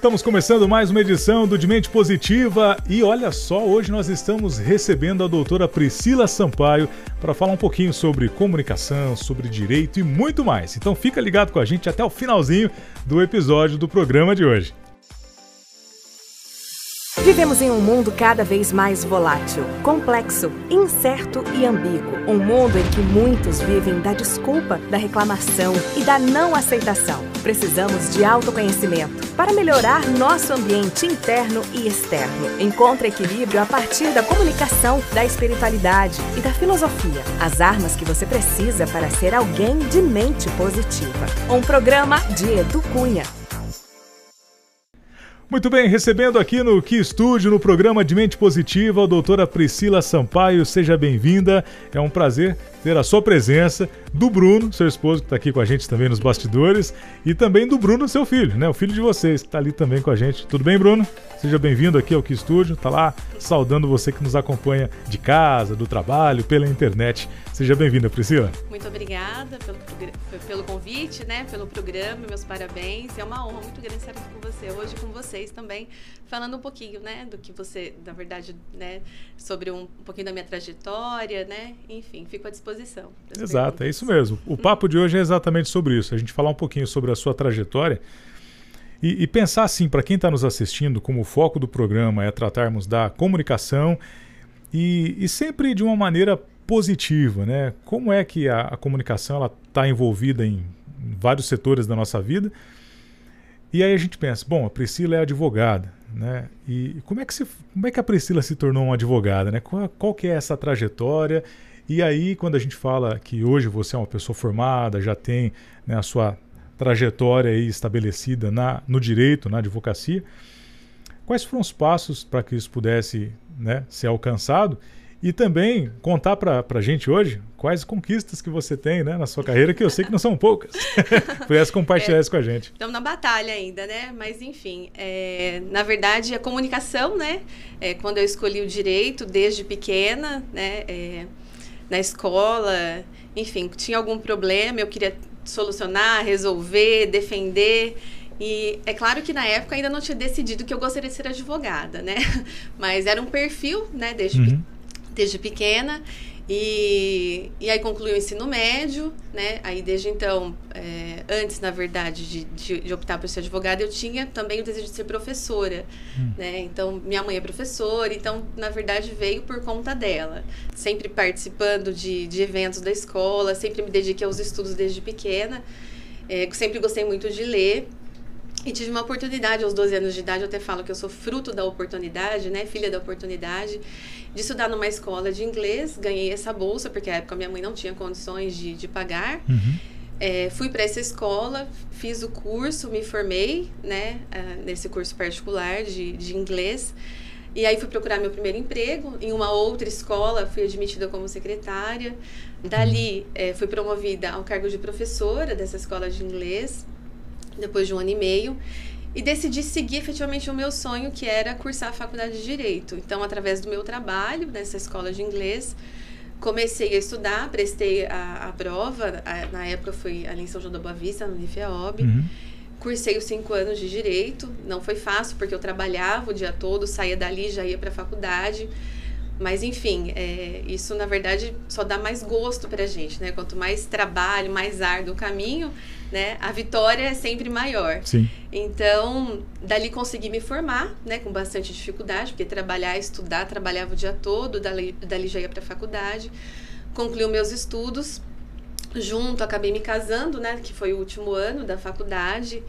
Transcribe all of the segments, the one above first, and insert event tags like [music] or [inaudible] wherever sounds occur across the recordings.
Estamos começando mais uma edição do De Mente Positiva e olha só, hoje nós estamos recebendo a doutora Priscila Sampaio para falar um pouquinho sobre comunicação, sobre direito e muito mais. Então fica ligado com a gente até o finalzinho do episódio do programa de hoje. Vivemos em um mundo cada vez mais volátil, complexo, incerto e ambíguo. Um mundo em que muitos vivem da desculpa, da reclamação e da não aceitação. Precisamos de autoconhecimento para melhorar nosso ambiente interno e externo. Encontre equilíbrio a partir da comunicação, da espiritualidade e da filosofia. As armas que você precisa para ser alguém de mente positiva. Um programa de Edu Cunha. Muito bem, recebendo aqui no Que Estúdio, no programa de Mente Positiva, a doutora Priscila Sampaio. Seja bem-vinda. É um prazer ter a sua presença, do Bruno, seu esposo, que está aqui com a gente também nos bastidores, e também do Bruno, seu filho, né? O filho de vocês, que está ali também com a gente. Tudo bem, Bruno? Seja bem-vindo aqui ao Que Estúdio. Está lá saudando você que nos acompanha de casa, do trabalho, pela internet. Seja bem-vinda, Priscila. Muito obrigada pelo, pelo convite, né? Pelo programa, meus parabéns. É uma honra muito grande estar aqui com você hoje, com vocês também, falando um pouquinho, né? Do que você, na verdade, né? Sobre um, um pouquinho da minha trajetória, né? Enfim, fico à disposição. Exato, perguntas. é isso mesmo. O papo de hoje é exatamente sobre isso. A gente falar um pouquinho sobre a sua trajetória e, e pensar assim, para quem está nos assistindo, como o foco do programa é tratarmos da comunicação e, e sempre de uma maneira positiva, né? Como é que a, a comunicação ela está envolvida em vários setores da nossa vida? E aí a gente pensa, bom, a Priscila é advogada, né? E como é que, se, como é que a Priscila se tornou uma advogada, né? Qual, qual que é essa trajetória e aí, quando a gente fala que hoje você é uma pessoa formada, já tem né, a sua trajetória estabelecida na, no direito, na advocacia, quais foram os passos para que isso pudesse né, ser alcançado? E também contar para a gente hoje quais conquistas que você tem né, na sua carreira, que eu sei que não são poucas. [laughs] Pudesse compartilhar é, isso com a gente. Estamos na batalha ainda, né? Mas enfim, é, na verdade a comunicação, né? É, quando eu escolhi o direito desde pequena, né? É, na escola, enfim, tinha algum problema, eu queria solucionar, resolver, defender. E é claro que na época ainda não tinha decidido que eu gostaria de ser advogada, né? [laughs] Mas era um perfil, né, desde, uhum. Desde pequena. E, e aí concluí o ensino médio, né? Aí desde então, é, antes, na verdade, de, de, de, optar por ser advogada, eu tinha também o desejo de ser professora, hum. né? Então, minha mãe é professora, então, na verdade, veio por conta dela. Sempre participando de, de eventos da escola, sempre me dediquei aos estudos desde pequena. É, sempre gostei muito de ler. E tive uma oportunidade aos 12 anos de idade, eu até falo que eu sou fruto da oportunidade, né? Filha da oportunidade de estudar numa escola de inglês. Ganhei essa bolsa, porque na época minha mãe não tinha condições de, de pagar. Uhum. É, fui para essa escola, fiz o curso, me formei né, uh, nesse curso particular de, de inglês. E aí fui procurar meu primeiro emprego em uma outra escola, fui admitida como secretária. Dali é, fui promovida ao cargo de professora dessa escola de inglês, depois de um ano e meio e decidi seguir efetivamente o meu sonho, que era cursar a faculdade de Direito. Então, através do meu trabalho nessa escola de inglês, comecei a estudar, prestei a, a prova, a, na época foi ali em São João da Boa Vista, no IFEOB. Uhum. Cursei os cinco anos de Direito, não foi fácil, porque eu trabalhava o dia todo, saía dali, já ia para a faculdade. Mas, enfim, é, isso na verdade só dá mais gosto para a gente, né? Quanto mais trabalho, mais árduo o caminho, né? A vitória é sempre maior. Sim. Então, dali consegui me formar, né? Com bastante dificuldade, porque trabalhar, estudar, trabalhava o dia todo, dali, dali já ia para a faculdade. Concluí os meus estudos. Junto, acabei me casando, né? Que foi o último ano da faculdade.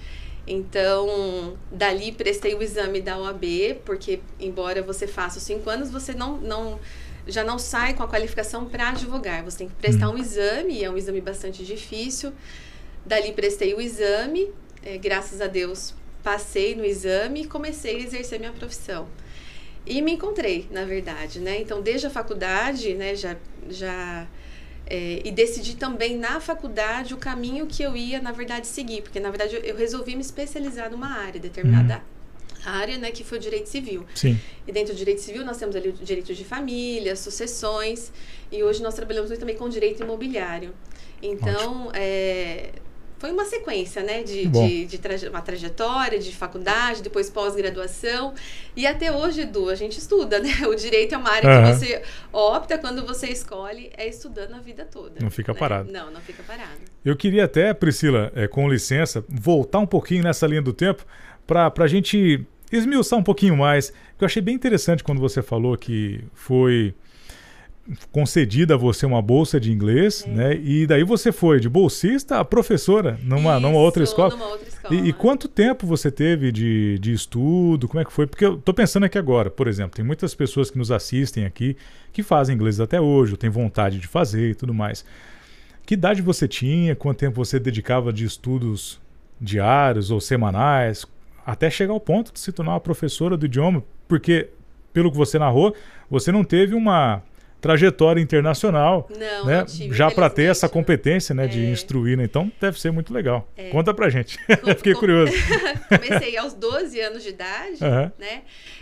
Então, dali prestei o exame da OAB, porque embora você faça os cinco anos, você não, não já não sai com a qualificação para advogar. Você tem que prestar hum. um exame, e é um exame bastante difícil. Dali prestei o exame, é, graças a Deus passei no exame e comecei a exercer minha profissão. E me encontrei, na verdade, né? Então, desde a faculdade, né, já, já é, e decidi também na faculdade o caminho que eu ia, na verdade, seguir. Porque, na verdade, eu, eu resolvi me especializar numa área, determinada uhum. área, né? Que foi o direito civil. Sim. E dentro do direito civil nós temos ali o direito de família, sucessões. E hoje nós trabalhamos muito também com direito imobiliário. Então, é, foi uma sequência, né? De, de, de traje uma trajetória, de faculdade, depois pós-graduação. E até hoje, Edu, a gente estuda, [laughs] né? O direito é uma área uhum. que você opta quando você escolhe, é estudando a vida toda. Não fica né? parado. Não, não fica parado. Eu queria até, Priscila, é, com licença, voltar um pouquinho nessa linha do tempo para a gente esmiuçar um pouquinho mais. Eu achei bem interessante quando você falou que foi concedida a você uma bolsa de inglês, é. né? E daí você foi de bolsista a professora numa, Isso, numa outra escola. Numa outra escola. E, e, quanto tempo você teve de, de estudo? Como é que foi? Porque eu tô pensando aqui agora, por exemplo, tem muitas pessoas que nos assistem aqui que fazem inglês até hoje, ou têm vontade de fazer e tudo mais. Que idade você tinha? Quanto tempo você dedicava de estudos diários ou semanais? Até chegar ao ponto de se tornar uma professora do idioma, porque, pelo que você narrou, você não teve uma trajetória internacional, não, né? não já para ter essa competência, né, é. de instruir, né? Então deve ser muito legal. É. Conta pra gente. Com, [laughs] Fiquei com... curioso. [laughs] Comecei aos 12 anos de idade, uhum. né?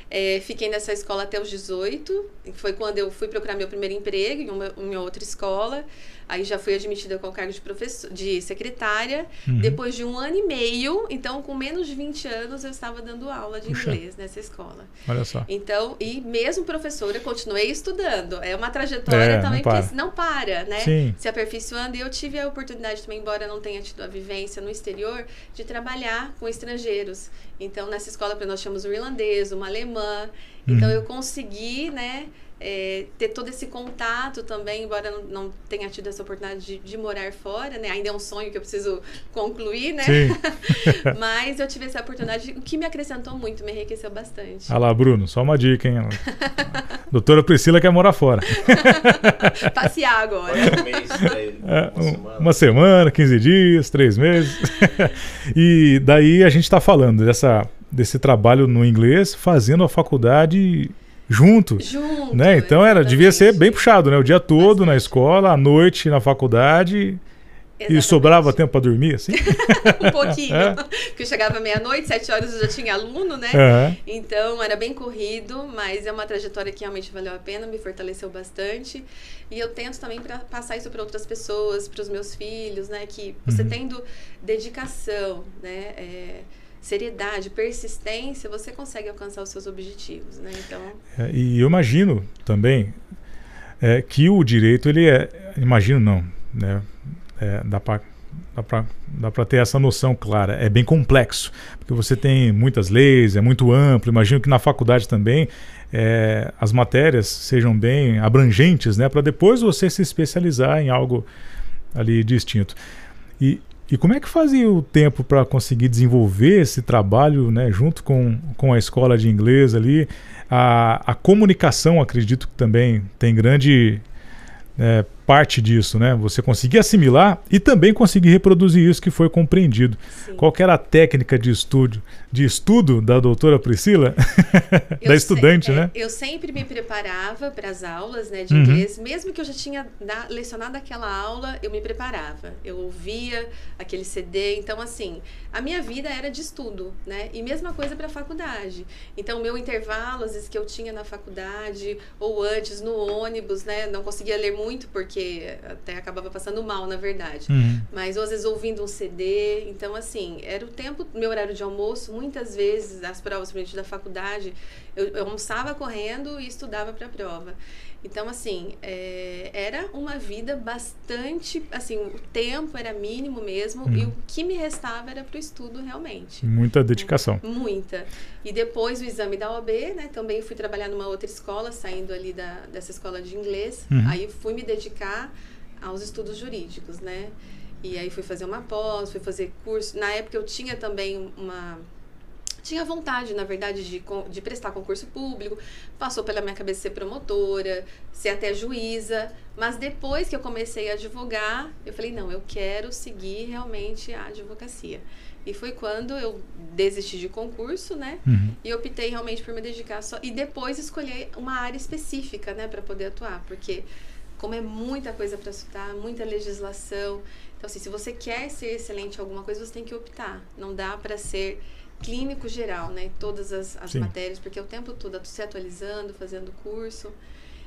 É, fiquei nessa escola até os 18. Foi quando eu fui procurar meu primeiro emprego em uma, em outra escola. Aí já fui admitida com o cargo de, professor, de secretária. Uhum. Depois de um ano e meio, então com menos de 20 anos, eu estava dando aula de Puxa. inglês nessa escola. Olha só. Então, e mesmo professora, continuei estudando. É uma trajetória é, também não que não para, né? Sim. Se aperfeiçoando. E eu tive a oportunidade também, embora não tenha tido a vivência no exterior, de trabalhar com estrangeiros. Então, nessa escola, nós tínhamos um irlandês, uma alemã. Então, uhum. eu consegui, né? é, ter todo esse contato também, embora não, não tenha tido essa oportunidade de, de, morar fora, né? Ainda é um sonho que eu preciso concluir, né? [laughs] [laughs] Mas eu tive essa oportunidade, o que me acrescentou muito, me enriqueceu bastante. Ah lá, Bruno, só uma dica, hein? [laughs] Doutora Priscila quer morar fora. Passear agora. Um mês, é, uma, semana. uma semana, 15 dias, três meses. e daí a gente está falando dessa, desse trabalho no inglês, fazendo a faculdade junto. Junto. Né? Então era, devia ser bem puxado, né? O dia todo Bastante. na escola, à noite na faculdade. Exatamente. E sobrava tempo para dormir, assim? [laughs] um pouquinho. É. Porque eu chegava meia-noite, sete horas eu já tinha aluno, né? É. Então era bem corrido, mas é uma trajetória que realmente valeu a pena, me fortaleceu bastante. E eu tento também para passar isso para outras pessoas, para os meus filhos, né? Que você uhum. tendo dedicação, né? É, seriedade, persistência, você consegue alcançar os seus objetivos, né? Então. É, e eu imagino também é, que o direito ele é, imagino não, né? É, dá para dá para ter essa noção clara. É bem complexo, porque você tem muitas leis, é muito amplo. Imagino que na faculdade também é, as matérias sejam bem abrangentes, né? Para depois você se especializar em algo ali distinto. E, e como é que fazia o tempo para conseguir desenvolver esse trabalho, né, junto com, com a escola de inglês ali? A, a comunicação, acredito que também tem grande é, parte disso, né? Você conseguir assimilar e também conseguir reproduzir isso que foi compreendido. Sim. Qual era a técnica de estudo, de estudo da doutora Priscila? [laughs] da estudante, né? Eu sempre me preparava para as aulas né, de uhum. inglês, mesmo que eu já tinha da, lecionado aquela aula, eu me preparava. Eu ouvia aquele CD, então assim, a minha vida era de estudo, né? E mesma coisa para a faculdade. Então, o meu intervalo, às vezes que eu tinha na faculdade ou antes no ônibus, né, não conseguia ler muito porque até acabava passando mal, na verdade. Uhum. Mas ou às vezes ouvindo um CD, então assim, era o tempo, meu horário de almoço, muitas vezes as provas da faculdade, eu, eu almoçava correndo e estudava para a prova. Então, assim, é, era uma vida bastante. Assim, o tempo era mínimo mesmo hum. e o que me restava era para o estudo realmente. Muita dedicação. Muita. E depois o exame da OAB, né? Também fui trabalhar numa outra escola, saindo ali da, dessa escola de inglês. Uhum. Aí fui me dedicar aos estudos jurídicos, né? E aí fui fazer uma pós, fui fazer curso. Na época eu tinha também uma tinha vontade, na verdade, de, de prestar concurso público, passou pela minha cabeça ser promotora, ser até juíza, mas depois que eu comecei a advogar, eu falei, não, eu quero seguir realmente a advocacia. E foi quando eu desisti de concurso, né? Uhum. E optei realmente por me dedicar só. E depois escolher uma área específica, né, para poder atuar, porque como é muita coisa para estudar, muita legislação. Então, assim, se você quer ser excelente em alguma coisa, você tem que optar. Não dá para ser clínico geral, né? Todas as, as matérias, porque é o tempo todo se atualizando, fazendo curso.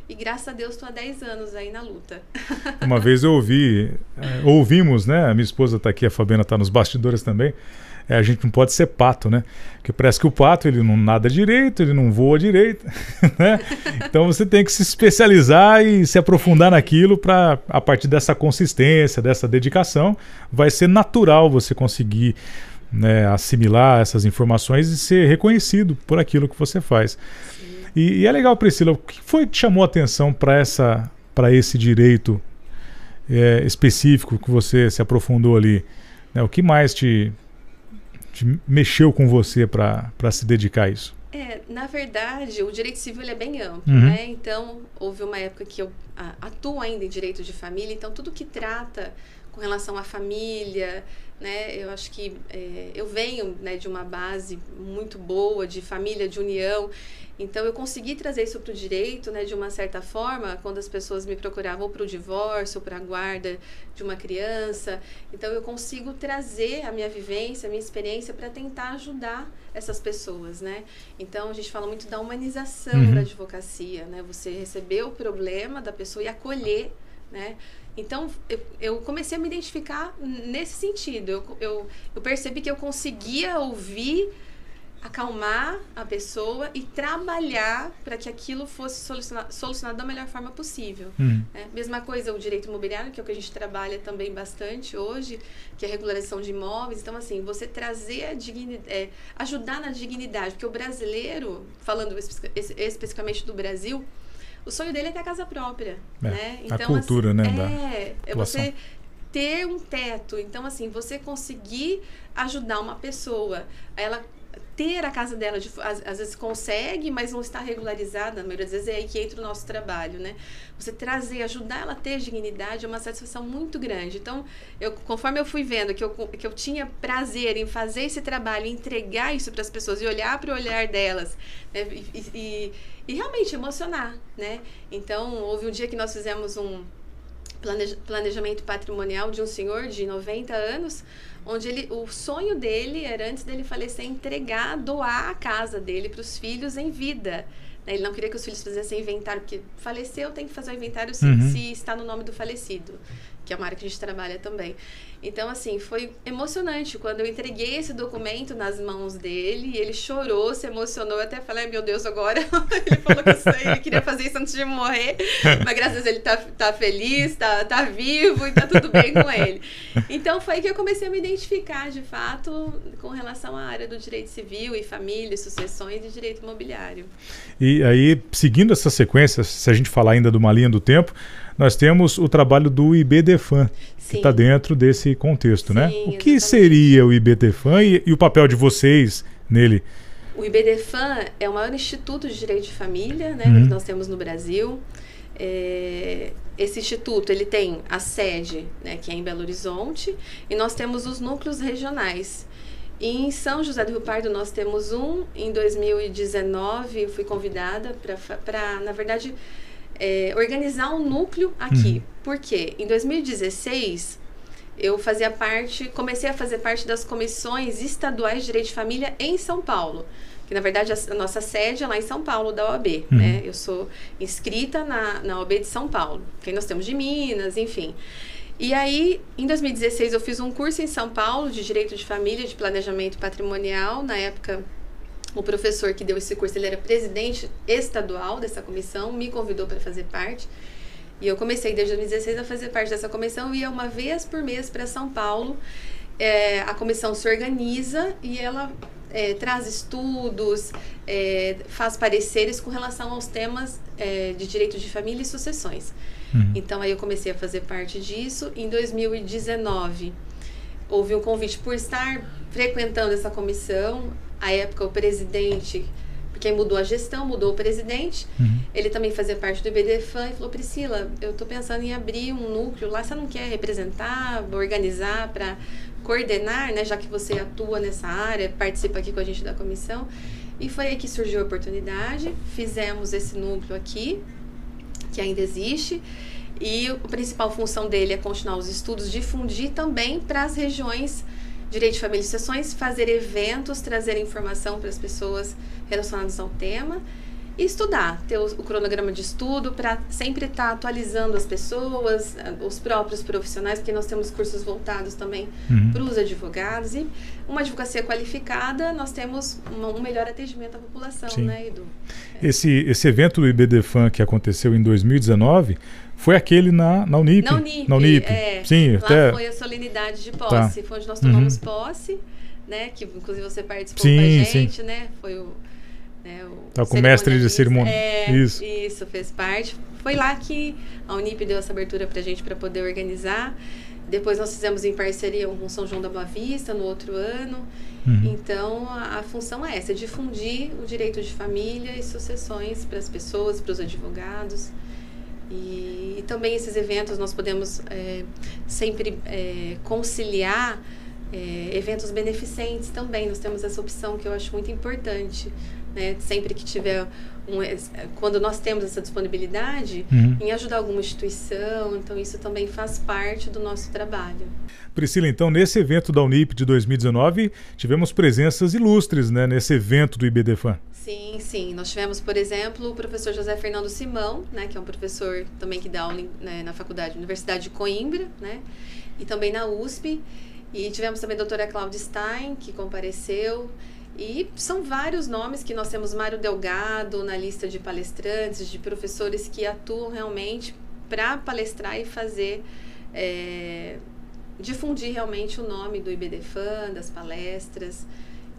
E graças a Deus estou há 10 anos aí na luta. [laughs] Uma vez eu ouvi, é, ouvimos, né? A minha esposa está aqui, a Fabiana está nos bastidores também. É, a gente não pode ser pato, né? Porque parece que o pato ele não nada direito, ele não voa direito, [laughs] né? Então você tem que se especializar e se aprofundar naquilo para a partir dessa consistência, dessa dedicação, vai ser natural você conseguir né, assimilar essas informações e ser reconhecido por aquilo que você faz. E, e, é legal, Priscila, o que foi que chamou a atenção para essa para esse direito é, específico que você se aprofundou ali? Né, o que mais te, te mexeu com você para se dedicar a isso? É, na verdade, o direito civil é bem amplo, uhum. né? Então, houve uma época que eu atuo ainda em direito de família, então tudo que trata com relação à família, né? Eu acho que é, eu venho né, de uma base muito boa de família, de união. Então eu consegui trazer isso para o direito, né, de uma certa forma, quando as pessoas me procuravam para o divórcio, para a guarda de uma criança. Então eu consigo trazer a minha vivência, a minha experiência para tentar ajudar essas pessoas, né? Então a gente fala muito da humanização uhum. da advocacia, né? Você receber o problema da pessoa e acolher, né? Então, eu, eu, comecei a me identificar nesse sentido. Eu, eu, eu, percebi que eu conseguia ouvir, acalmar a pessoa e trabalhar para que aquilo fosse solucionado, solucionado, da melhor forma possível. Hum. É, mesma coisa o direito imobiliário, que é o que a gente trabalha também bastante hoje, que é a regularização de imóveis. Então, assim, você trazer a dignidade, é, ajudar na dignidade, porque o brasileiro, falando especificamente do Brasil, o sonho dele é ter a casa própria, é, né? Então, a cultura, assim, né? É, é você ter um teto. Então, assim, você conseguir ajudar uma pessoa, ela ter a casa dela, de, às, às, vezes consegue, mas não está regularizada, na maioria das vezes é aí que entra o nosso trabalho, né? Você trazer, ajudar ela a ter dignidade é uma satisfação muito grande. Então, eu, conforme eu fui vendo que eu, que eu tinha prazer em fazer esse trabalho, entregar isso para as pessoas e olhar para o olhar delas, né? e, e, e realmente emocionar, né? Então, houve um dia que nós fizemos um planejamento patrimonial de um senhor de 90 anos, onde ele, o sonho dele era, antes dele falecer, entregar, doar a casa dele para os filhos em vida. Né? Ele não queria que os filhos fizessem inventário, porque faleceu, tem que fazer o inventário se, uhum. se está no nome do falecido, que é uma área que a gente trabalha também. Então, assim, foi emocionante quando eu entreguei esse documento nas mãos dele e ele chorou, se emocionou. Eu até falei, meu Deus, agora. [laughs] ele falou que isso, ele queria fazer isso antes de morrer, mas graças a Deus ele tá, tá feliz, tá, tá vivo e tá tudo bem com ele. Então, foi que eu comecei a me identificar, de fato, com relação à área do direito civil e família, sucessões e direito imobiliário. E aí, seguindo essa sequência, se a gente falar ainda de uma linha do tempo, nós temos o trabalho do IBDFAN, que está dentro desse contexto, né? Sim, né? O que seria o IBDFAN e, e o papel de vocês nele? O IBDFAN é o maior instituto de direito de família né, uhum. que nós temos no Brasil. É, esse instituto ele tem a sede, né, que é em Belo Horizonte, e nós temos os núcleos regionais. E em São José do Rio Pardo nós temos um. Em 2019 eu fui convidada para, na verdade, é, organizar um núcleo aqui. Uhum. Por quê? Em 2016, eu fazia parte, comecei a fazer parte das comissões estaduais de direito de família em São Paulo. Que na verdade a, nossa sede é lá em São Paulo, da OAB. Uhum. Né? Eu sou inscrita na, na OAB de São Paulo. Que nós temos de Minas, enfim. E aí, em 2016, eu fiz um curso em São Paulo de Direito de Família, de Planejamento Patrimonial. Na época, o professor que deu esse curso, ele era presidente estadual dessa comissão, me convidou para fazer parte. E eu comecei desde 2016 a fazer parte dessa comissão e ia uma vez por mês para São Paulo. É, a comissão se organiza e ela é, traz estudos, é, faz pareceres com relação aos temas é, de direito de família e sucessões. Uhum. Então aí eu comecei a fazer parte disso. Em 2019 houve um convite por estar frequentando essa comissão a época o presidente, porque mudou a gestão, mudou o presidente, uhum. ele também fazia parte do IBDFAN e falou, Priscila, eu estou pensando em abrir um núcleo lá, você não quer representar, organizar para coordenar, né, já que você atua nessa área, participa aqui com a gente da comissão. E foi aí que surgiu a oportunidade, fizemos esse núcleo aqui, que ainda existe, e a principal função dele é continuar os estudos, difundir também para as regiões Direito de Família e Sessões, fazer eventos, trazer informação para as pessoas relacionadas ao tema. e estudar, ter o, o cronograma de estudo para sempre estar tá atualizando as pessoas, os próprios profissionais, porque nós temos cursos voltados também uhum. para os advogados e uma advocacia qualificada, nós temos uma, um melhor atendimento à população, Sim. né, Edu? É. Esse, esse evento do IBDFAN que aconteceu em 2019 foi aquele na, na Unip. Na Unip, na Unip. É, Sim, lá até... foi a solenidade de posse, tá. foi onde nós tomamos uhum. posse, né, que inclusive você participou sim, com a gente, sim. né, foi o né, o tá com o mestre de cerimônia. É, isso. isso, fez parte. Foi lá que a Unip deu essa abertura para a gente para poder organizar. Depois nós fizemos em parceria com São João da Boa Vista no outro ano. Uhum. Então a, a, função é essa, difundir o direito de família e sucessões para as pessoas, para os advogados. E, e, também esses eventos nós podemos é, sempre é, conciliar é, eventos beneficentes também. Nós temos essa opção que eu acho muito importante né? Sempre que tiver um, quando nós temos essa disponibilidade uhum. em ajudar alguma instituição, então isso também faz parte do nosso trabalho. Priscila, então nesse evento da Unip de 2019 tivemos presenças ilustres, né, nesse evento do IBDFAN. Sim, sim. Nós tivemos, por exemplo, o professor José Fernando Simão, né, que é um professor também que dá aula né, na faculdade, Universidade de Coimbra, né, e também na USP. E tivemos também a doutora Cláudia Stein, que compareceu. E são vários nomes que nós temos Mário Delgado na lista de palestrantes, de professores que atuam realmente para palestrar e fazer, é, difundir realmente o nome do IBDFAN, das palestras.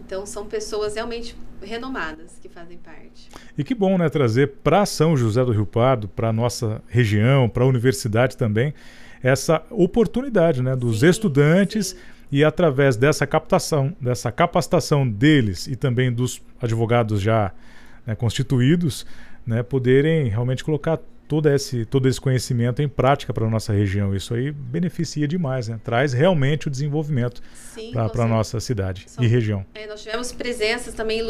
Então são pessoas realmente renomadas que fazem parte. E que bom, né, trazer para São José do Rio Pardo, para nossa região, para a universidade também, essa oportunidade, né, dos sim, estudantes sim e através dessa captação, dessa capacitação deles e também dos advogados já né, constituídos, né, poderem realmente colocar todo esse, todo esse conhecimento em prática para a nossa região. Isso aí beneficia demais, né? traz realmente o desenvolvimento para a nossa cidade e região. É, nós tivemos presenças também,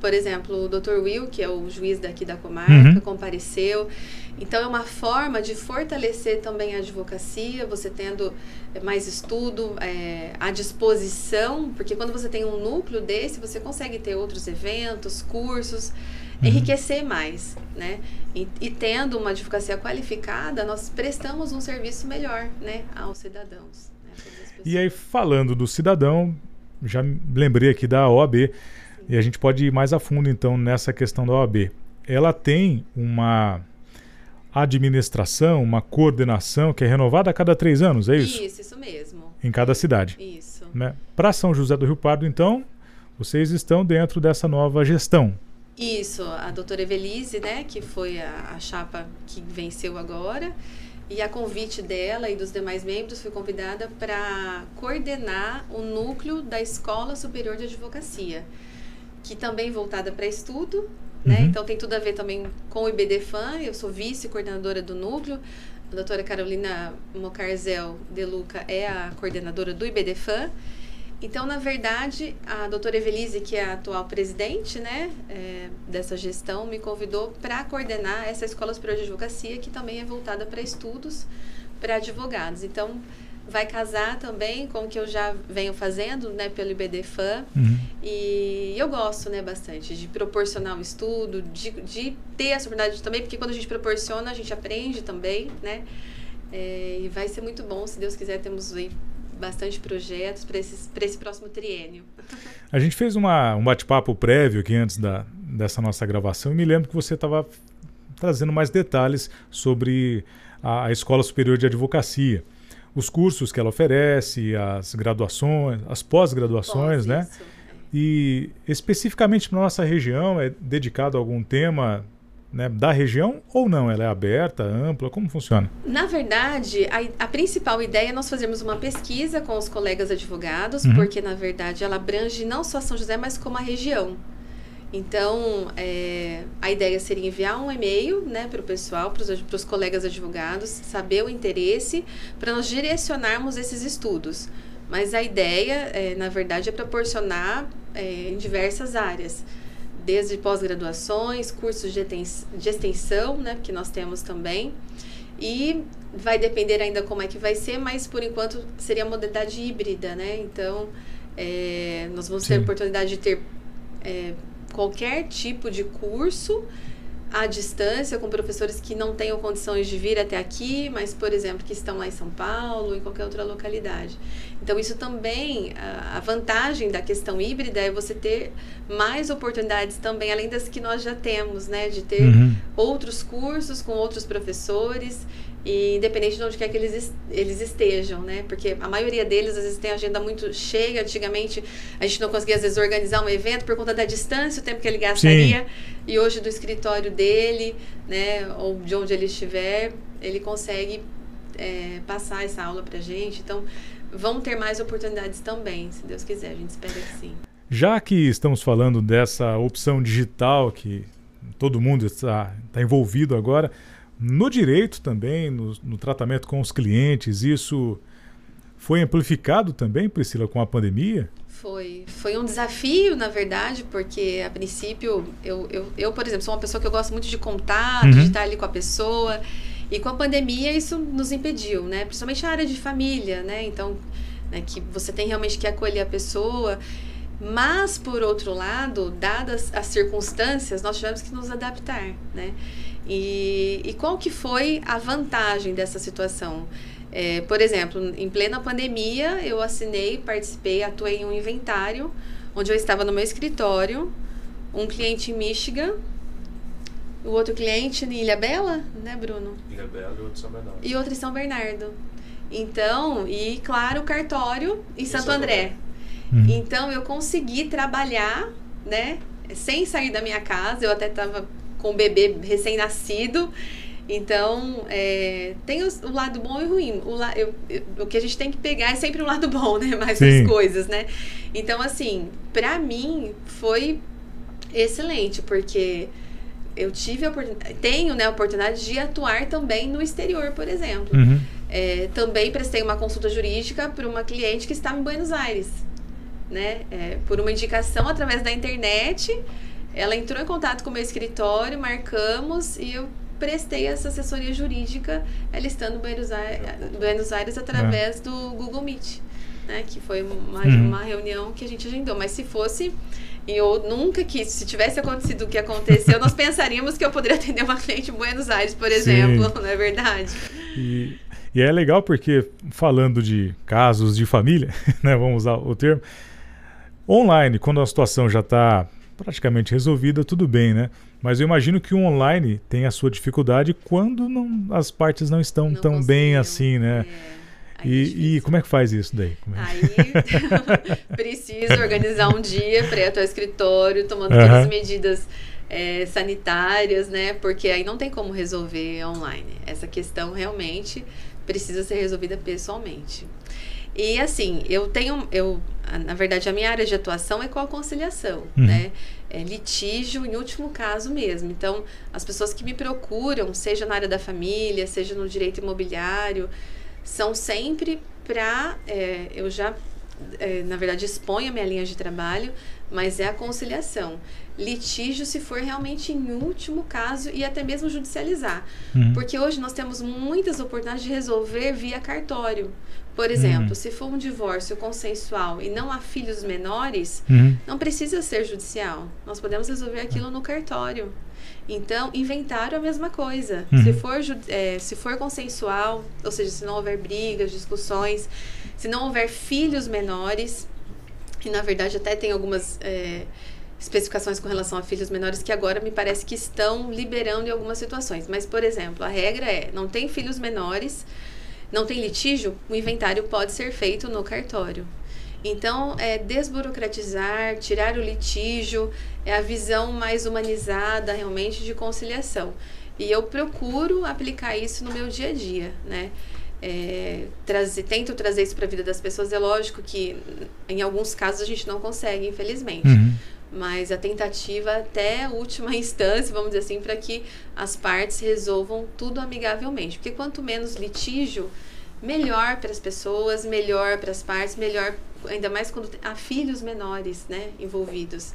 por exemplo, o Dr. Will, que é o juiz daqui da comarca, uhum. compareceu. Então, é uma forma de fortalecer também a advocacia, você tendo mais estudo é, à disposição, porque quando você tem um núcleo desse, você consegue ter outros eventos, cursos. Enriquecer mais, né? E, e, tendo uma advocacia qualificada, nós prestamos um serviço melhor, né, aos cidadãos. Né, e aí, falando do cidadão, já lembrei aqui da OAB, Sim. e a gente pode ir mais a fundo, então, nessa questão da OAB. Ela tem uma administração, uma coordenação que é renovada a cada três anos, é isso? Isso, isso mesmo. Em cada cidade. Isso. Né? Para São José do Rio Pardo, então, vocês estão dentro dessa nova gestão. Isso, a doutora Evelise, né, que foi a, a chapa que venceu agora, e a convite dela e dos demais membros fui convidada para coordenar o núcleo da Escola Superior de Advocacia, que também voltada para estudo, né? Uhum. Então tem tudo a ver também com o IBDFAN, eu sou vice-coordenadora do núcleo, a doutora Carolina Mocarzel De Luca é a coordenadora do IBDFAN, então, na verdade, a doutora Evelise, que é a atual presidente né, é, dessa gestão, me convidou para coordenar essa Escola Superior de Advocacia, que também é voltada para estudos para advogados. Então, vai casar também com o que eu já venho fazendo né, pelo IBDFAN. Uhum. E eu gosto né, bastante de proporcionar o um estudo, de, de ter essa oportunidade também, porque quando a gente proporciona, a gente aprende também, né? É, e vai ser muito bom, se Deus quiser, temos aí bastante projetos para esse próximo triênio. A gente fez uma, um bate-papo prévio aqui antes da, dessa nossa gravação e me lembro que você estava trazendo mais detalhes sobre a, a Escola Superior de Advocacia. Os cursos que ela oferece, as graduações, as pós-graduações, Pós, né? Isso. E especificamente para nossa região, é dedicado a algum tema né, da região ou não? Ela é aberta, ampla? Como funciona? Na verdade, a, a principal ideia é nós fazermos uma pesquisa com os colegas advogados, uhum. porque na verdade ela abrange não só São José, mas como a região. Então, é, a ideia seria enviar um e-mail né, para o pessoal, para os colegas advogados, saber o interesse, para nós direcionarmos esses estudos. Mas a ideia, é, na verdade, é proporcionar é, em diversas áreas desde pós-graduações, cursos de, extensão, né, que nós temos também. E vai depender ainda como é que vai ser, mas por enquanto seria modalidade híbrida, né? Então, é, nós vamos Sim. ter a oportunidade de ter é, qualquer tipo de curso à distância com professores que não tenham condições de vir até aqui, mas, por exemplo, que estão lá em São Paulo ou em qualquer outra localidade. Então, isso também, a, vantagem da questão híbrida é você ter mais oportunidades também, além das que nós já temos, né? De ter uhum. outros cursos com outros professores e independente de onde quer que eles, eles estejam, né? Porque a maioria deles às vezes tem agenda muito cheia. Antigamente a gente não conseguia às vezes organizar um evento por conta da distância, o tempo que ele gastaria. Sim. E hoje do escritório dele, né, ou de onde ele estiver, ele consegue é, passar essa aula para gente. Então vão ter mais oportunidades também, se Deus quiser. A gente espera que sim. Já que estamos falando dessa opção digital que todo mundo está, está envolvido agora no direito também, no, no tratamento com os clientes, isso foi amplificado também, Priscila, com a pandemia? Foi. Foi um desafio, na verdade, porque a princípio, eu, eu, eu por exemplo, sou uma pessoa que eu gosto muito de contato, uhum. de estar ali com a pessoa. E com a pandemia isso nos impediu, né? Principalmente a área de família, né? Então, né, que você tem realmente que acolher a pessoa. Mas, por outro lado, dadas as circunstâncias, nós tivemos que nos adaptar, né? E, e qual que foi a vantagem dessa situação? É, por exemplo, em plena pandemia, eu assinei, participei, atuei em um inventário, onde eu estava no meu escritório, um cliente em Michigan, o outro cliente em Ilha Bela, né, Bruno? Ilha Bela e outro em São Bernardo. E outro em São Bernardo. Então, e claro, o cartório em Santo, Santo André. Uhum. Então, eu consegui trabalhar, né, sem sair da minha casa. Eu até estava com o bebê recém-nascido. Então, é, tem o, o, lado bom e ruim. O, la, eu, eu, o que a gente tem que pegar é sempre o lado bom, né? [laughs] Mais Sim. as coisas, né? Então, assim, pra mim foi excelente, porque eu tive a oportunidade, tenho né, a oportunidade de atuar também no exterior, por exemplo. Uhum. É, também prestei uma consulta jurídica para uma cliente que estava em Buenos Aires, né? É, por uma indicação através da internet. Ela entrou em contato com o meu escritório, marcamos e eu prestei essa assessoria jurídica ela estando em Buenos Aires, Buenos Aires através é. do Google Meet, né? Que foi uma, uhum. uma reunião que a gente agendou. Mas se fosse e eu nunca que se tivesse acontecido o que aconteceu, nós pensaríamos que eu poderia atender uma cliente em Buenos Aires, por exemplo, Sim. [laughs] não é verdade? E, e, é legal porque falando de casos de família, [laughs] né, vamos usar o termo, online, quando a situação já está praticamente resolvida, tudo bem, né? Mas eu imagino que o online tem a sua dificuldade quando não, as partes não estão não tão bem assim, né? É. E, e, como é que faz isso daí? É? Aí [laughs] precisa organizar um dia para ir até o escritório, tomando uhum. todas as medidas é, sanitárias, né? Porque aí não tem como resolver online. Essa questão realmente precisa ser resolvida pessoalmente. E assim, eu tenho, eu, na verdade, a minha área de atuação é com a conciliação, uhum. né? É litígio em último caso mesmo. Então, as pessoas que me procuram, seja na área da família, seja no direito imobiliário, são sempre para, é, eu já, é, na verdade, exponho a minha linha de trabalho, mas é a conciliação. Litígio se for realmente em último caso e até mesmo judicializar. Uhum. Porque hoje nós temos muitas oportunidades de resolver via cartório. Por exemplo, uhum. se for um divórcio consensual e não há filhos menores, uhum. não precisa ser judicial. Nós podemos resolver aquilo no cartório. Então, inventário é a mesma coisa. Uhum. Se, for, é, se for consensual, ou seja, se não houver brigas, discussões, se não houver filhos menores, e na verdade até tem algumas é, especificações com relação a filhos menores que agora me parece que estão liberando em algumas situações. Mas, por exemplo, a regra é: não tem filhos menores não tem litígio, o inventário pode ser feito no cartório. Então, é desburocratizar, tirar o litígio, é a visão mais humanizada realmente de conciliação. E eu procuro aplicar isso no meu dia a dia, né? É, trazer, tento trazer isso para a vida das pessoas. É lógico que em alguns casos a gente não consegue, infelizmente. Uhum mas a tentativa até a última [laughs] instância, vamos dizer assim, para que as partes resolvam tudo amigavelmente. Porque quanto menos litígio, melhor para as pessoas, melhor para as partes, melhor ainda mais quando há filhos menores, né, envolvidos.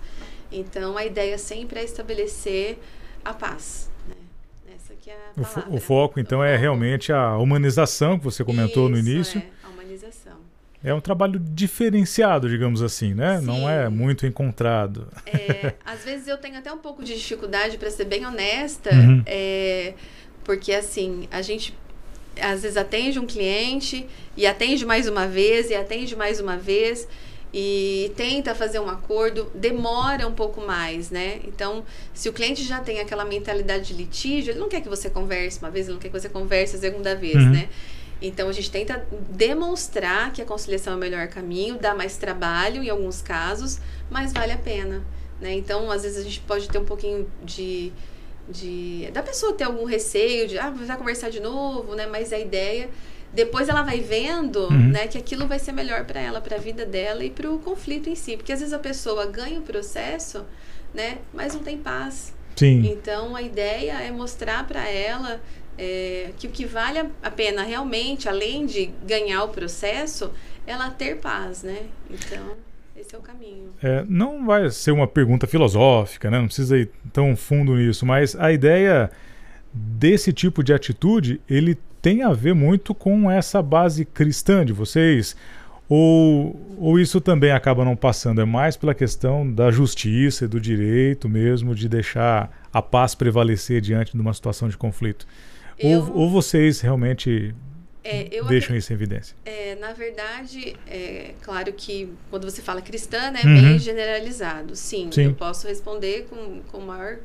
Então a ideia sempre é estabelecer a paz. Né? Essa que é a palavra. O, fo o foco então o é foco. realmente a humanização que você comentou Isso, no início. É. É um trabalho diferenciado, digamos assim, né? Sim. Não é muito encontrado. É, às vezes eu tenho até um pouco de dificuldade, para ser bem honesta, Uhum. é, porque assim, a gente às vezes atende um cliente e atende mais uma vez e atende mais uma vez e tenta fazer um acordo, demora um pouco mais, né? Então, se o cliente já tem aquela mentalidade de litígio, ele não quer que você converse uma vez, ele não quer que você converse a segunda vez, Uhum. né? Então, a gente tenta demonstrar que a conciliação é o melhor caminho, dá mais trabalho em alguns casos, mas vale a pena, né? Então, às vezes a gente pode ter um pouquinho de, de da pessoa ter algum receio de, ah, vai conversar de novo, né? Mas a ideia depois ela vai vendo, Uhum. né, que aquilo vai ser melhor para ela, para a vida dela e para o conflito em si, porque às vezes a pessoa ganha o processo, né, mas não tem paz. Sim. Então a ideia é mostrar para ela é, que o que vale a- pena realmente, além de ganhar o processo, ela ter paz, né? Então esse é o caminho. É, não vai ser uma pergunta filosófica, né? Não precisa ir tão fundo nisso, mas a ideia desse tipo de atitude, ele tem a ver muito com essa base cristã de vocês? Ou, ou isso também acaba não passando? É mais pela questão da justiça e do direito mesmo, de deixar a paz prevalecer diante de uma situação de conflito? Eu- Ou, ou vocês realmente É, eu deixam isso em evidência? É, na verdade, é claro que quando você fala cristã, né, é Uhum. bem generalizado. Sim, Sim. eu posso responder com, com maior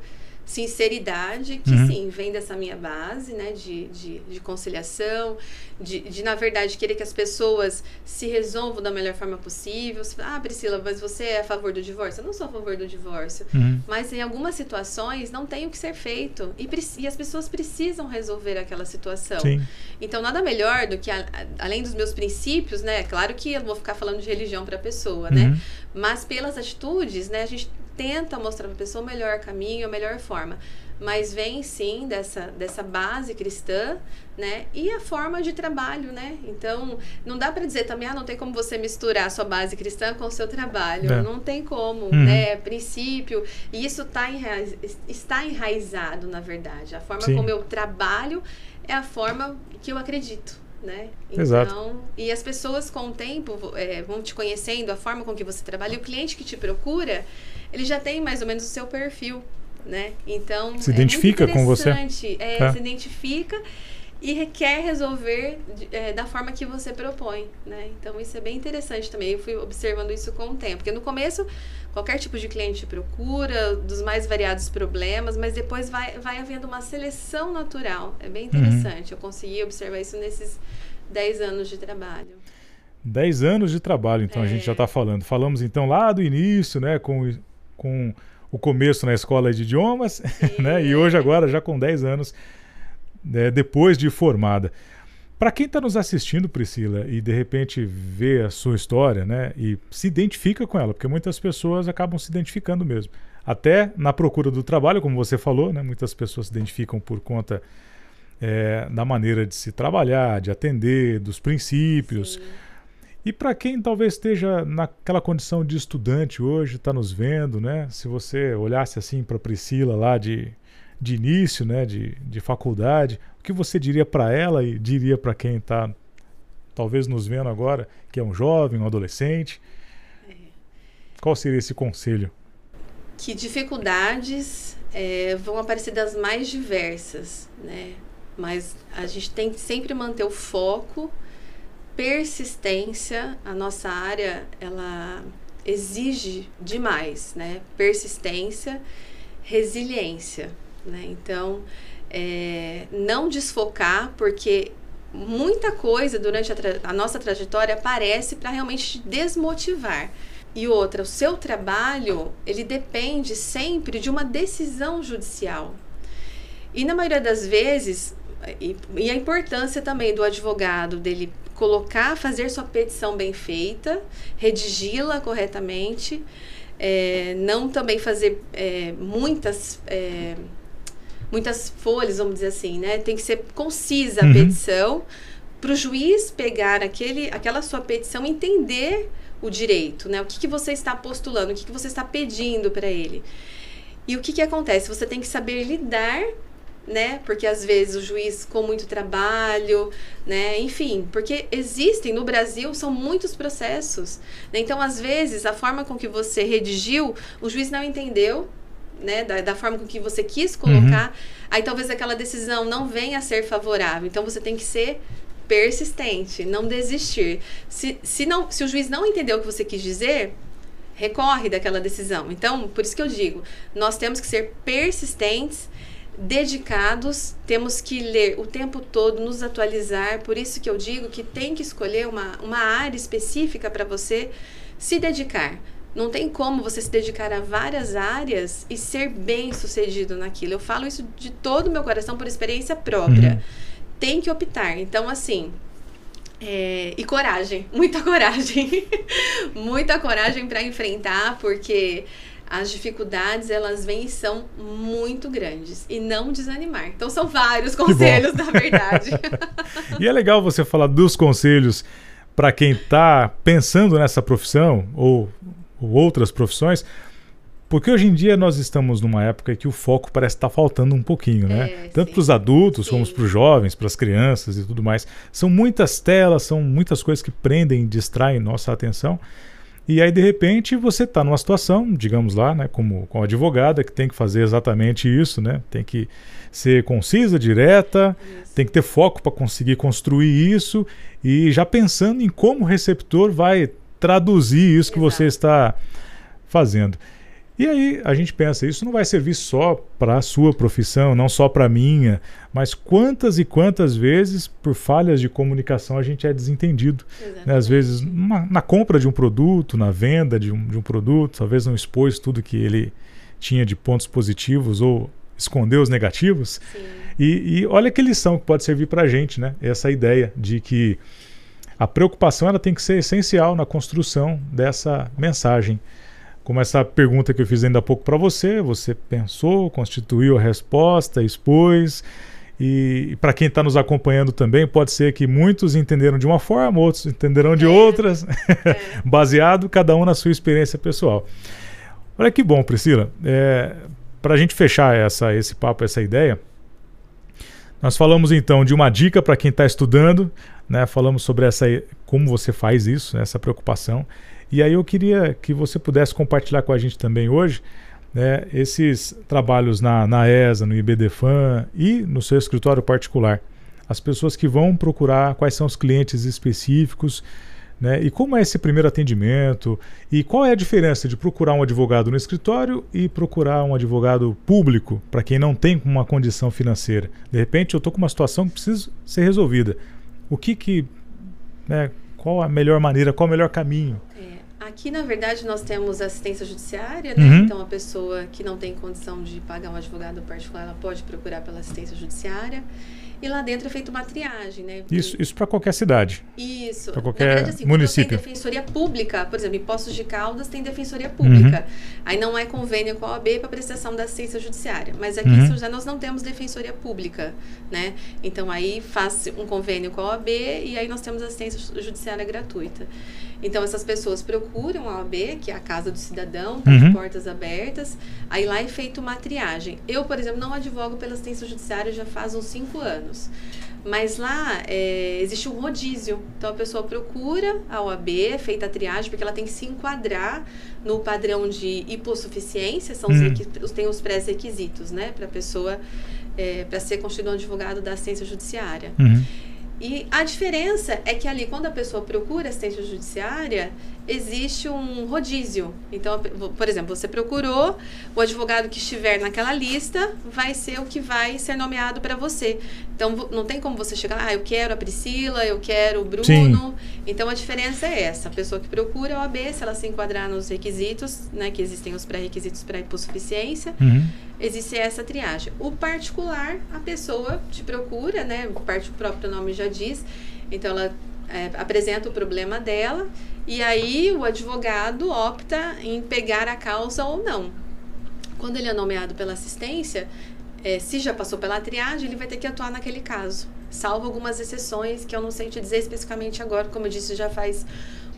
sinceridade que Uhum. sim, vem dessa minha base, né, de, de, de conciliação, de, de, na verdade, querer que as pessoas se resolvam da melhor forma possível. Você fala, Ah, Priscila, mas você é a favor do divórcio? Eu não sou a favor do divórcio. Uhum. Mas em algumas situações não tem o que ser feito. E, e as pessoas precisam resolver aquela situação. Sim. Então, nada melhor do que, a- a- além dos meus princípios, né? Claro que eu vou ficar falando de religião para a pessoa, né? Uhum. Mas pelas atitudes, né? A gente tenta mostrar para a pessoa o melhor caminho, a melhor forma. Mas vem sim dessa, dessa base cristã, né? E a forma de trabalho, né? Então, não dá para dizer também, ah, não tem como você misturar a sua base cristã com o seu trabalho. É. Não tem como, Uhum. né? Princípio. E isso tá enraiz, está enraizado, na verdade. A forma Sim. como eu trabalho é a forma que eu acredito. Né? Exato. Então, e as pessoas com o tempo é, vão te conhecendo, a forma com que você trabalha, e o cliente que te procura, ele já tem mais ou menos o seu perfil, né? Então, Se é identifica muito com você? É, É. se identifica e requer resolver é, da forma que você propõe, né? Então, isso é bem interessante também. Eu fui observando isso com o tempo, porque no começo qualquer tipo de cliente procura dos mais variados problemas, mas depois vai, vai havendo uma seleção natural. É bem interessante. Eu consegui observar isso nesses 10 anos de trabalho. 10 anos de trabalho, então a gente É. já está falando. Falamos então lá do início, né, com, com o começo na escola de idiomas, [laughs] né, e hoje agora já com 10 anos né, depois de formada. Para quem está nos assistindo, Priscila, e de repente vê a sua história, né, e se identifica com ela, porque muitas pessoas acabam se identificando mesmo. Até na procura do trabalho, como você falou, né, muitas pessoas se identificam por conta é, da maneira de se trabalhar, de atender, dos princípios. Sim. E para quem talvez esteja naquela condição de estudante hoje, está nos vendo, né? Se você olhasse assim para Priscila lá de, de início, né? De, de faculdade, o que você diria para ela e diria para quem está talvez nos vendo agora, que é um jovem, um adolescente? Qual seria esse conselho? que dificuldades é, vão aparecer das mais diversas, né? Mas a gente tem que sempre manter o foco, persistência. A nossa área ela exige demais, né? Persistência, resiliência, né? Então, é, não desfocar, porque muita coisa durante a, a nossa trajetória aparece para realmente te desmotivar. E outra, o seu trabalho, ele depende sempre de uma decisão judicial. E na maioria das vezes, e, e a importância também do advogado, dele colocar, fazer sua petição bem feita, redigi-la corretamente, é, não também fazer é, muitas é, muitas folhas, vamos dizer assim, né? Tem que ser concisa a Uhum. petição para o juiz pegar aquele, aquela sua petição e entender o direito, né? O que, que você está postulando, o que, que você está pedindo para ele. E o que, que acontece? Você tem que saber lidar né? Porque às vezes o juiz com muito trabalho, né? Enfim, porque existem no Brasil são muitos processos. Né? Então, às vezes, a forma com que você redigiu, o juiz não entendeu, né? Da, da forma com que você quis colocar. Uhum. Aí talvez aquela decisão não venha a ser favorável. Então você tem que ser persistente, não desistir. Se, se, não, se o juiz não entendeu o que você quis dizer, recorre daquela decisão. Então, por isso que eu digo, nós temos que ser persistentes dedicados, temos que ler o tempo todo, nos atualizar. Por isso que eu digo que tem que escolher uma, uma área específica para você se dedicar. Não tem como você se dedicar a várias áreas e ser bem sucedido naquilo. Eu falo isso de todo o meu coração por experiência própria. Uhum. Tem que optar. Então, assim, é, e coragem, [laughs] muita coragem, muita coragem para enfrentar, porque as dificuldades elas vêm e são muito grandes e não desanimar. Então são vários conselhos, na verdade. [laughs] [laughs] e é legal você falar dos conselhos para quem está pensando nessa profissão ou, ou, outras profissões, porque hoje em dia nós estamos numa época que o foco parece estar tá faltando um pouquinho, né? É, Tanto para os adultos sim. como para os jovens, para as crianças e tudo mais. São muitas telas, são muitas coisas que prendem, distraem nossa atenção. E aí, de repente, você está numa situação, digamos lá, né, como, como advogada, que tem que fazer exatamente isso, né? Tem que ser concisa, direta, isso. tem que ter foco para conseguir construir isso e já pensando em como o receptor vai traduzir isso Exato. que você está fazendo. E aí a gente pensa, isso não vai servir só para a sua profissão, não só para a minha, mas quantas e quantas vezes, por falhas de comunicação, a gente é desentendido. Né? Às vezes, numa, na compra de um produto, na venda de um, de um produto, talvez não expôs tudo que ele tinha de pontos positivos ou escondeu os negativos. E, e, olha que lição que pode servir para a gente, né? Essa ideia de que a preocupação ela tem que ser essencial na construção dessa mensagem. Como essa pergunta que eu fiz ainda há pouco para você, você pensou, constituiu a resposta, expôs. E para quem está nos acompanhando também, pode ser que muitos entenderam de uma forma, outros entenderão de é. outras, [laughs] [laughs] baseado cada um na sua experiência pessoal. Olha que bom, Priscila. É, para a gente fechar essa, esse papo, essa ideia, nós falamos então de uma dica para quem está estudando, né? falamos sobre essa, como você faz isso, né? essa preocupação. E aí eu queria que você pudesse compartilhar com a gente também hoje né, esses trabalhos na, na ESA, no IBDFAN e no seu escritório particular. As pessoas que vão procurar quais são os clientes específicos, né, e como é esse primeiro atendimento, e qual é a diferença de procurar um advogado no escritório e procurar um advogado público, para quem não tem uma condição financeira. De repente eu estou com uma situação que precisa ser resolvida. O que que. Né, qual a melhor maneira, qual o melhor caminho? É. Aqui, na verdade, nós temos assistência judiciária, né? Uhum. Então, a pessoa que não tem condição de pagar um advogado particular, ela pode procurar pela assistência judiciária. E lá dentro é feita uma triagem, né? Isso, isso para qualquer cidade. Isso. Para qualquer verdade, assim, município. Tem defensoria pública, por exemplo, em Poços de Caldas tem defensoria pública. Uhum. Aí não é convênio com a OAB para prestação da assistência judiciária. Mas aqui uhum. em São José nós não temos defensoria pública, né? Então aí faz um convênio com a OAB e aí nós temos assistência judiciária gratuita. Então, essas pessoas procuram a OAB, que é a Casa do Cidadão, tá uhum. de portas abertas. Aí lá é feita uma triagem. Eu, por exemplo, não advogo pela assistência judiciária já faz uns cinco anos. Mas lá é, existe um rodízio. Então a pessoa procura a OAB, é feita a triagem, porque ela tem que se enquadrar no padrão de hipossuficiência, são uhum. os, tem os pré-requisitos, né, para a pessoa, é, para ser constituído um advogado da assistência judiciária. Uhum. E a diferença é que ali, quando a pessoa procura assistência judiciária, existe um rodízio. Então, por exemplo, você procurou, o advogado que estiver naquela lista vai ser o que vai ser nomeado para você. Então, não tem como você chegar, ah, eu quero a Priscila, eu quero o Bruno. Sim. Então, a diferença é essa. A pessoa que procura a OAB, se ela se enquadrar nos requisitos, né, que existem os pré-requisitos para hipossuficiência, uhum. Existe essa triagem. O particular, a pessoa te procura, né, o próprio nome já diz, então ela é, apresenta o problema dela e aí o advogado opta em pegar a causa ou não. Quando ele é nomeado pela assistência, é, se já passou pela triagem, ele vai ter que atuar naquele caso. Salvo algumas exceções que eu não sei te dizer especificamente agora, como eu disse, já faz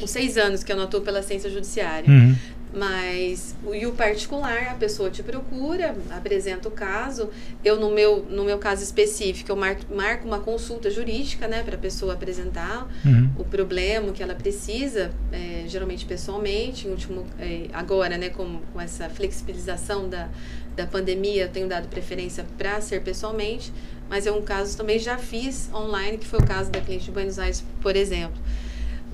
uns seis anos que eu não atuo pela assistência judiciária. Uhum. Mas e o particular, a pessoa te procura, apresenta o caso. Eu, no meu, no meu caso específico, eu marco, marco uma consulta jurídica, né, para a pessoa apresentar uhum. o problema que ela precisa, é, geralmente pessoalmente. Último, é, agora, né, com, com essa flexibilização da, da pandemia, eu tenho dado preferência para ser pessoalmente. Mas é um caso também já fiz online, que foi o caso da cliente de Buenos Aires, por exemplo.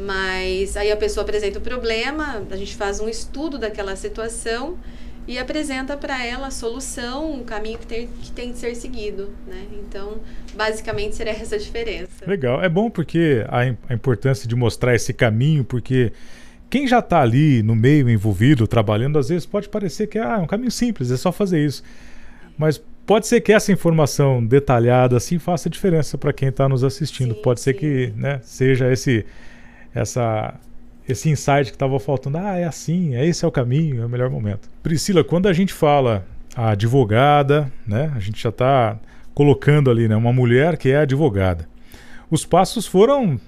Mas aí a pessoa apresenta o problema, a gente faz um estudo daquela situação e apresenta para ela a solução, o caminho que tem, que tem de ser seguido, né? Então, basicamente seria essa a diferença. Legal, é bom porque a, a importância de mostrar esse caminho, porque quem já está ali no meio envolvido, trabalhando, às vezes pode parecer que ah, é um caminho simples, é só fazer isso. Mas pode ser que essa informação detalhada assim faça diferença para quem está nos assistindo. Sim, pode sim. ser que né, seja esse essa esse insight que estava faltando. Ah, é assim, é esse é o caminho, é o melhor momento. Priscila, quando a gente fala a advogada, né, a gente já está colocando ali, né, uma mulher que é advogada. Os passos foram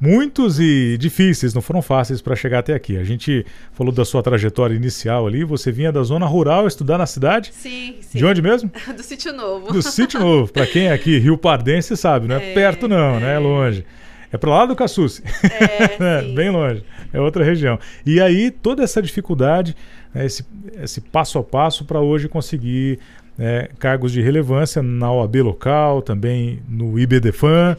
muitos e difíceis, não foram fáceis para chegar até aqui. A gente falou da sua trajetória inicial ali, você vinha da zona rural estudar na cidade? Sim, sim. De onde mesmo? [laughs] Do Sítio Novo. Do Sítio Novo. Para quem é aqui Rio Pardense sabe, não é, é perto não, é. né? É longe. É para lá do Caçuce. É, [laughs] bem longe. É outra região. E aí, toda essa dificuldade, né, esse, esse passo a passo para hoje conseguir né, cargos de relevância na OAB local, também no IBDFAN.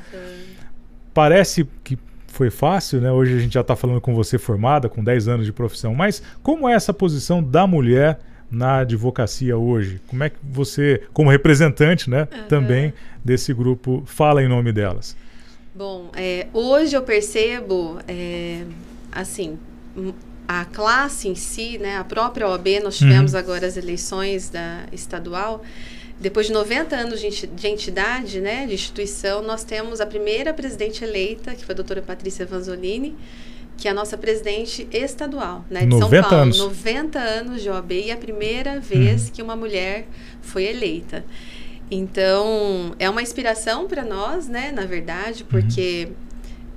Parece que foi fácil, né? Hoje a gente já está falando com você formada, com 10 anos de profissão, mas como é essa posição da mulher na advocacia hoje? Como é que você, como representante, né, uhum. também desse grupo, fala em nome delas? Bom, é, hoje eu percebo, é, assim, a classe em si, né, a própria OAB, nós tivemos uhum. agora as eleições da estadual, depois de 90 anos de, de entidade, né, de instituição, nós temos a primeira presidente eleita, que foi a doutora Patrícia Vanzolini, que é a nossa presidente estadual, né, de 90 São Paulo. Anos. 90 anos de OAB e a primeira vez uhum. que uma mulher foi eleita. Então, é uma inspiração para nós, né, na verdade, uhum. porque uhum.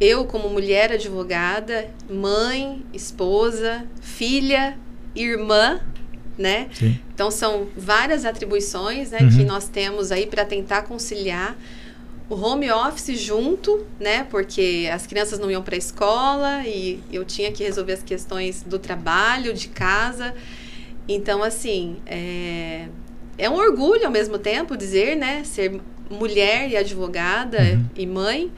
eu, como mulher advogada, mãe, esposa, filha, irmã, né? Sim. Então, são várias atribuições né, uhum. que nós temos aí para tentar conciliar o home office junto, né? Porque as crianças não iam para a escola e eu tinha que resolver as questões do trabalho, de casa. Então, assim, é, é um orgulho ao mesmo tempo dizer, né, ser mulher e advogada uhum. e mãe,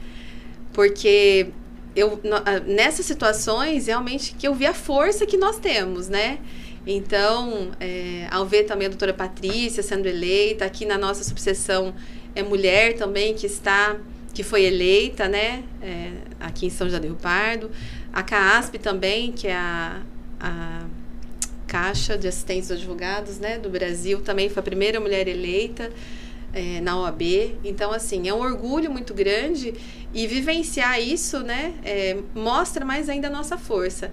porque eu nessas situações realmente que eu vi a força que nós temos, né? Então, é, ao ver também a doutora Patrícia sendo eleita, aqui na nossa subseção é mulher também que está, que foi eleita, né? É, aqui em São José do Rio Pardo. A CASP também, que é a, a Caixa de Assistentes Advogados né, do Brasil, também foi a primeira mulher eleita é, na OAB. Então, assim, é um orgulho muito grande e vivenciar isso né, é, mostra mais ainda a nossa força.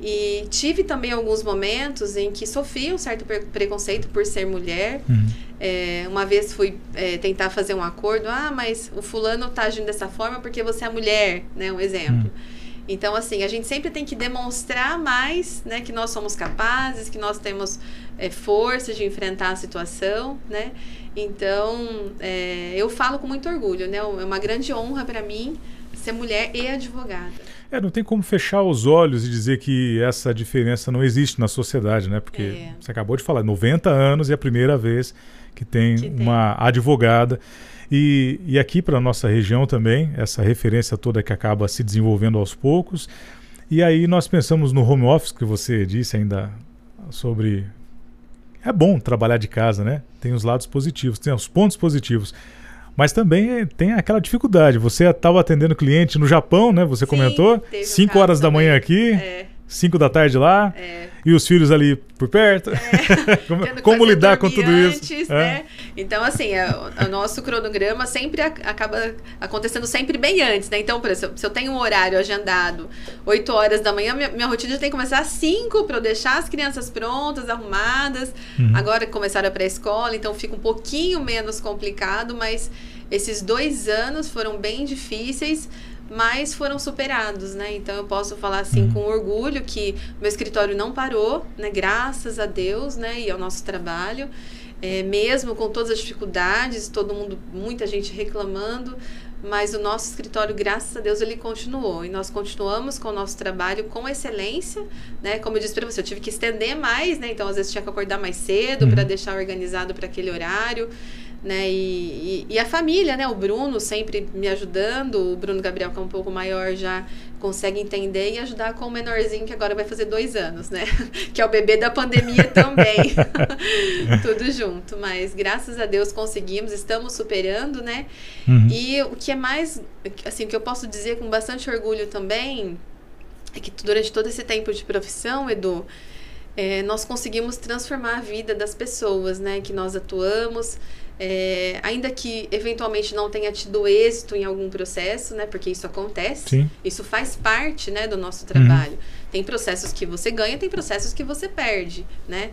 E tive também alguns momentos em que sofri um certo preconceito por ser mulher. Uhum. É, uma vez fui é, tentar fazer um acordo, ah, mas o fulano está agindo dessa forma porque você é mulher, né? Um exemplo. Uhum. Então, assim, a gente sempre tem que demonstrar mais, né, que nós somos capazes, que nós temos é, força de enfrentar a situação, né? Então, é, eu falo com muito orgulho, né? É uma grande honra para mim ser mulher e advogada. É, não tem como fechar os olhos e dizer que essa diferença não existe na sociedade, né? Porque é. você acabou de falar, 90 anos e é a primeira vez que tem, que tem. uma advogada. E, e aqui para a nossa região também, essa referência toda que acaba se desenvolvendo aos poucos. E aí nós pensamos no home office, que você disse ainda sobre. É bom trabalhar de casa, né? Tem os lados positivos, tem os pontos positivos. Mas também tem aquela dificuldade. Você estava atendendo cliente no Japão, né? Você Sim, comentou. 5 horas da manhã aqui. É. 5 da tarde lá, é. e os filhos ali por perto. É. [laughs] como, como lidar com tudo isso? É. Né? Então, assim, é, o nosso cronograma sempre acaba acontecendo sempre bem antes, né? Então, por exemplo, se eu tenho um horário agendado 8 horas da manhã, minha, minha rotina já tem que começar às 5 para eu deixar as crianças prontas, arrumadas. Uhum. Agora começaram a pré-escola, então fica um pouquinho menos complicado, mas esses dois anos foram bem difíceis mas foram superados, né? Então eu posso falar assim uhum. com orgulho que meu escritório não parou, né? Graças a Deus, né? E ao nosso trabalho, é, mesmo com todas as dificuldades, todo mundo, muita gente reclamando, mas o nosso escritório, graças a Deus, ele continuou. E nós continuamos com o nosso trabalho com excelência, né? Como eu disse para você, eu tive que estender mais, né? Então, às vezes, tinha que acordar mais cedo uhum. para deixar organizado para aquele horário né? E, e, e, a família, né? O Bruno sempre me ajudando, o Bruno Gabriel, que é um pouco maior, já consegue entender e ajudar com o menorzinho, que agora vai fazer dois anos, né? [laughs] que é o bebê da pandemia também. [laughs] Tudo junto. Mas graças a Deus conseguimos, estamos superando, né? Uhum. E o que é mais, assim, o que eu posso dizer com bastante orgulho também é que durante todo esse tempo de profissão, Edu, é, nós conseguimos transformar a vida das pessoas, né? Que nós atuamos. É, ainda que eventualmente não tenha tido êxito em algum processo, né? Porque isso acontece. Sim. Isso faz parte, né, do nosso trabalho. Uhum. Tem processos que você ganha, tem processos que você perde, né?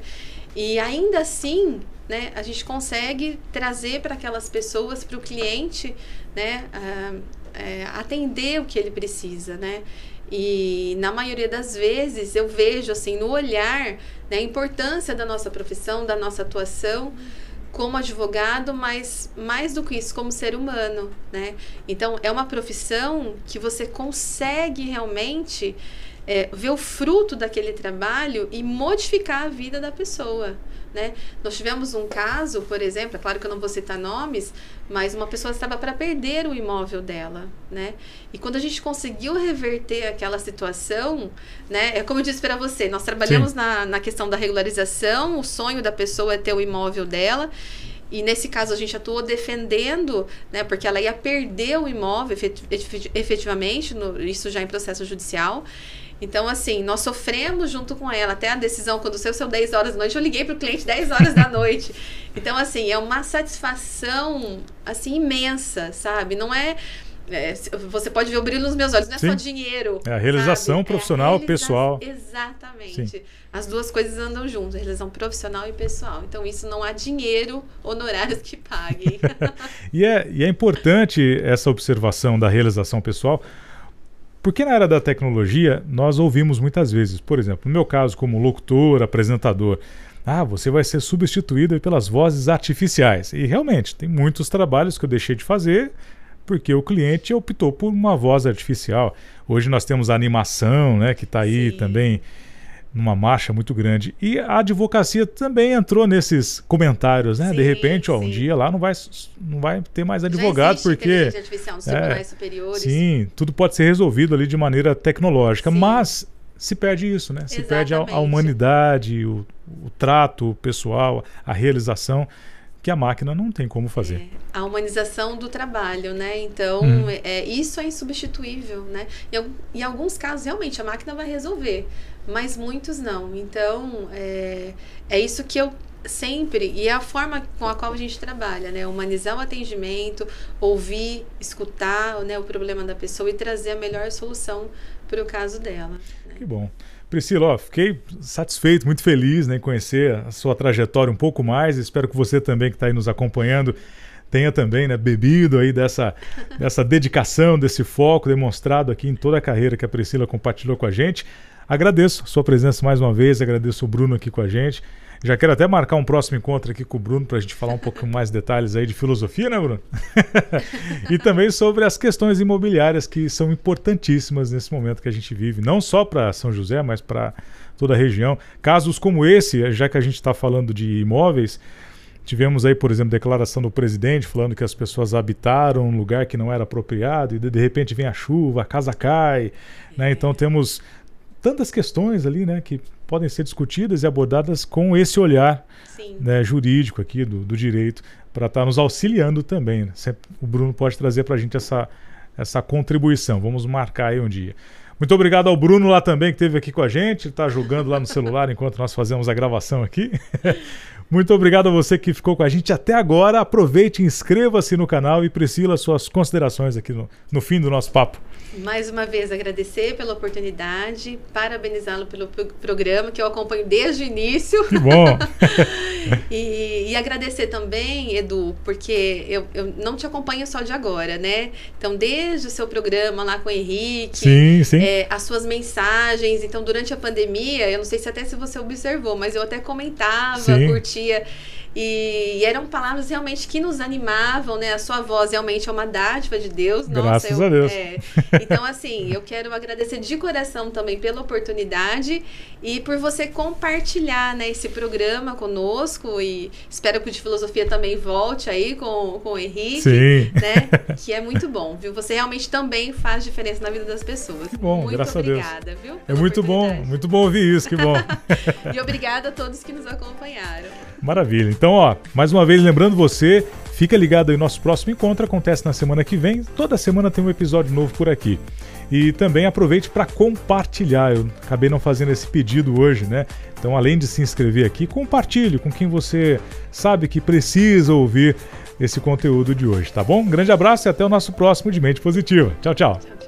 E ainda assim, né, a gente consegue trazer para aquelas pessoas, para o cliente, né, uh, é, atender o que ele precisa, né? E na maioria das vezes eu vejo assim no olhar né, a importância da nossa profissão, da nossa atuação como advogado, mas mais do que isso, como ser humano, né? Então, é uma profissão que você consegue realmente é, ver o fruto daquele trabalho e modificar a vida da pessoa, né? Nós tivemos um caso, por exemplo, é claro que eu não vou citar nomes, mas uma pessoa estava para perder o imóvel dela, né? E quando a gente conseguiu reverter aquela situação, né? É como eu disse para você, nós trabalhamos na, na questão da regularização, o sonho da pessoa é ter o imóvel dela. E nesse caso a gente atuou defendendo, né, porque ela ia perder o imóvel efetivamente, no, isso já em processo judicial. Então, assim, nós sofremos junto com ela até a decisão, quando seu seu 10 horas da noite, eu liguei para o cliente 10 horas da noite. [laughs] Então, assim, é uma satisfação, assim, imensa, sabe? Não é... É, você pode ver o brilho nos meus olhos, não é Sim. só dinheiro. É a realização sabe? profissional, é pessoal. Exatamente. Sim. As duas coisas andam juntas, realização profissional e pessoal. Então, isso não há dinheiro, honorários que paguem. [laughs] e, é, e é importante essa observação da realização pessoal, porque na área da tecnologia, nós ouvimos muitas vezes, por exemplo, no meu caso, como locutor, apresentador, ah, você vai ser substituído pelas vozes artificiais. E realmente, tem muitos trabalhos que eu deixei de fazer porque o cliente optou por uma voz artificial. Hoje nós temos a animação, né, que está aí Sim. também numa marcha muito grande. E a advocacia também entrou nesses comentários, né? Sim, de repente, ó, um dia lá não vai, não vai ter mais advogado porque artificial nos tribunais é, superiores. Sim, tudo pode ser resolvido ali de maneira tecnológica, sim. mas se perde isso, né? Se Exatamente. perde a, a humanidade, o, o, trato pessoal, a realização que a máquina não tem como fazer. É, a humanização do trabalho, né? Então, hum. é, isso é insubstituível, né? Em, em alguns casos, realmente, a máquina vai resolver mas muitos não. Então, é, é isso que eu sempre, e é a forma com a qual a gente trabalha, né? Humanizar o atendimento, ouvir, escutar né, o problema da pessoa e trazer a melhor solução para o caso dela. Né? Que bom. Priscila, ó, fiquei satisfeito, muito feliz né, em conhecer a sua trajetória um pouco mais. Espero que você também que está aí nos acompanhando tenha também né, bebido aí dessa, dessa dedicação, desse foco demonstrado aqui em toda a carreira que a Priscila compartilhou com a gente. Agradeço sua presença mais uma vez, agradeço o Bruno aqui com a gente. Já quero até marcar um próximo encontro aqui com o Bruno para a gente falar um pouco mais detalhes aí de filosofia, né, Bruno? [laughs] e também sobre as questões imobiliárias que são importantíssimas nesse momento que a gente vive, não só para São José, mas para toda a região. Casos como esse, já que a gente está falando de imóveis, tivemos aí, por exemplo, declaração do presidente falando que as pessoas habitaram um lugar que não era apropriado e de, repente vem a chuva, a casa cai, né? Então temos tantas questões ali, né, que podem ser discutidas e abordadas com esse olhar né, jurídico aqui do, do direito para estar tá nos auxiliando também. Né? Sempre, o Bruno pode trazer para a gente essa, essa contribuição. Vamos marcar aí um dia. Muito obrigado ao Bruno lá também que esteve aqui com a gente, está jogando lá no celular [laughs] enquanto nós fazemos a gravação aqui. Muito obrigado a você que ficou com a gente até agora. Aproveite, inscreva-se no canal e Priscila, suas considerações aqui no, no fim do nosso papo. Mais uma vez agradecer pela oportunidade, parabenizá-lo pelo programa que eu acompanho desde o início. Que bom! [laughs] e, e, agradecer também, Edu, porque eu, eu não te acompanho só de agora, né? Então, desde o seu programa lá com o Henrique, sim, sim. É, as suas mensagens. Então, durante a pandemia, eu não sei se até se você observou, mas eu até comentava, sim. curtia. E, e, eram palavras realmente que nos animavam, né? A sua voz realmente é uma dádiva de Deus. Graças Nossa, eu, a Deus. É, então, assim, eu quero agradecer de coração também pela oportunidade e por você compartilhar né, esse programa conosco. E espero que o de filosofia também volte aí com, com o Henrique. Sim. Né? Que é muito bom, viu? Você realmente também faz diferença na vida das pessoas. Que bom, muito graças obrigada, a Deus. viu? É muito bom, muito bom ouvir isso, que bom. [laughs] e obrigada a todos que nos acompanharam. Maravilha. Então, ó, mais uma vez lembrando você, fica ligado aí, nosso próximo encontro acontece na semana que vem. Toda semana tem um episódio novo por aqui. E também aproveite para compartilhar. Eu acabei não fazendo esse pedido hoje, né? Então, além de se inscrever aqui, compartilhe com quem você sabe que precisa ouvir esse conteúdo de hoje, tá bom? Um grande abraço e até o nosso próximo de Mente Positiva. Tchau, tchau.